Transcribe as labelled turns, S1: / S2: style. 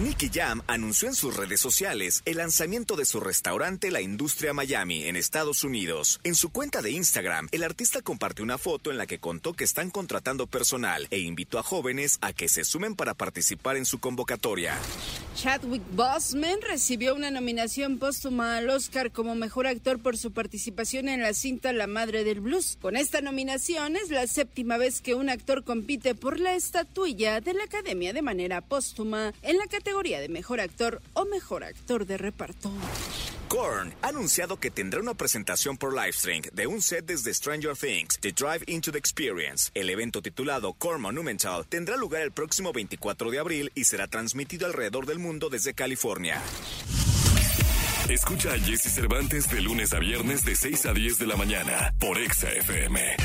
S1: Nicky Jam anunció en sus redes sociales el lanzamiento de su restaurante La Industria Miami en Estados Unidos. En su cuenta de Instagram, el artista compartió una foto en la que contó que están contratando personal e invitó a jóvenes a que se sumen para participar en su convocatoria.
S2: Chadwick Boseman recibió una nominación póstuma al Oscar como mejor actor por su participación en la cinta La Madre del Blues. Con esta nominación es la séptima vez que un actor compite por la estatuilla de la Academia de manera póstuma en la categoría categoría de mejor actor o mejor actor de reparto.
S1: Korn ha anunciado que tendrá una presentación por livestream de un set desde Stranger Things, The Drive into the Experience. El evento titulado Korn Monumental tendrá lugar el próximo 24 de abril y será transmitido alrededor del mundo desde California.
S3: Escucha a Jesse Cervantes de lunes a viernes de 6 a 10 de la mañana por Exa FM.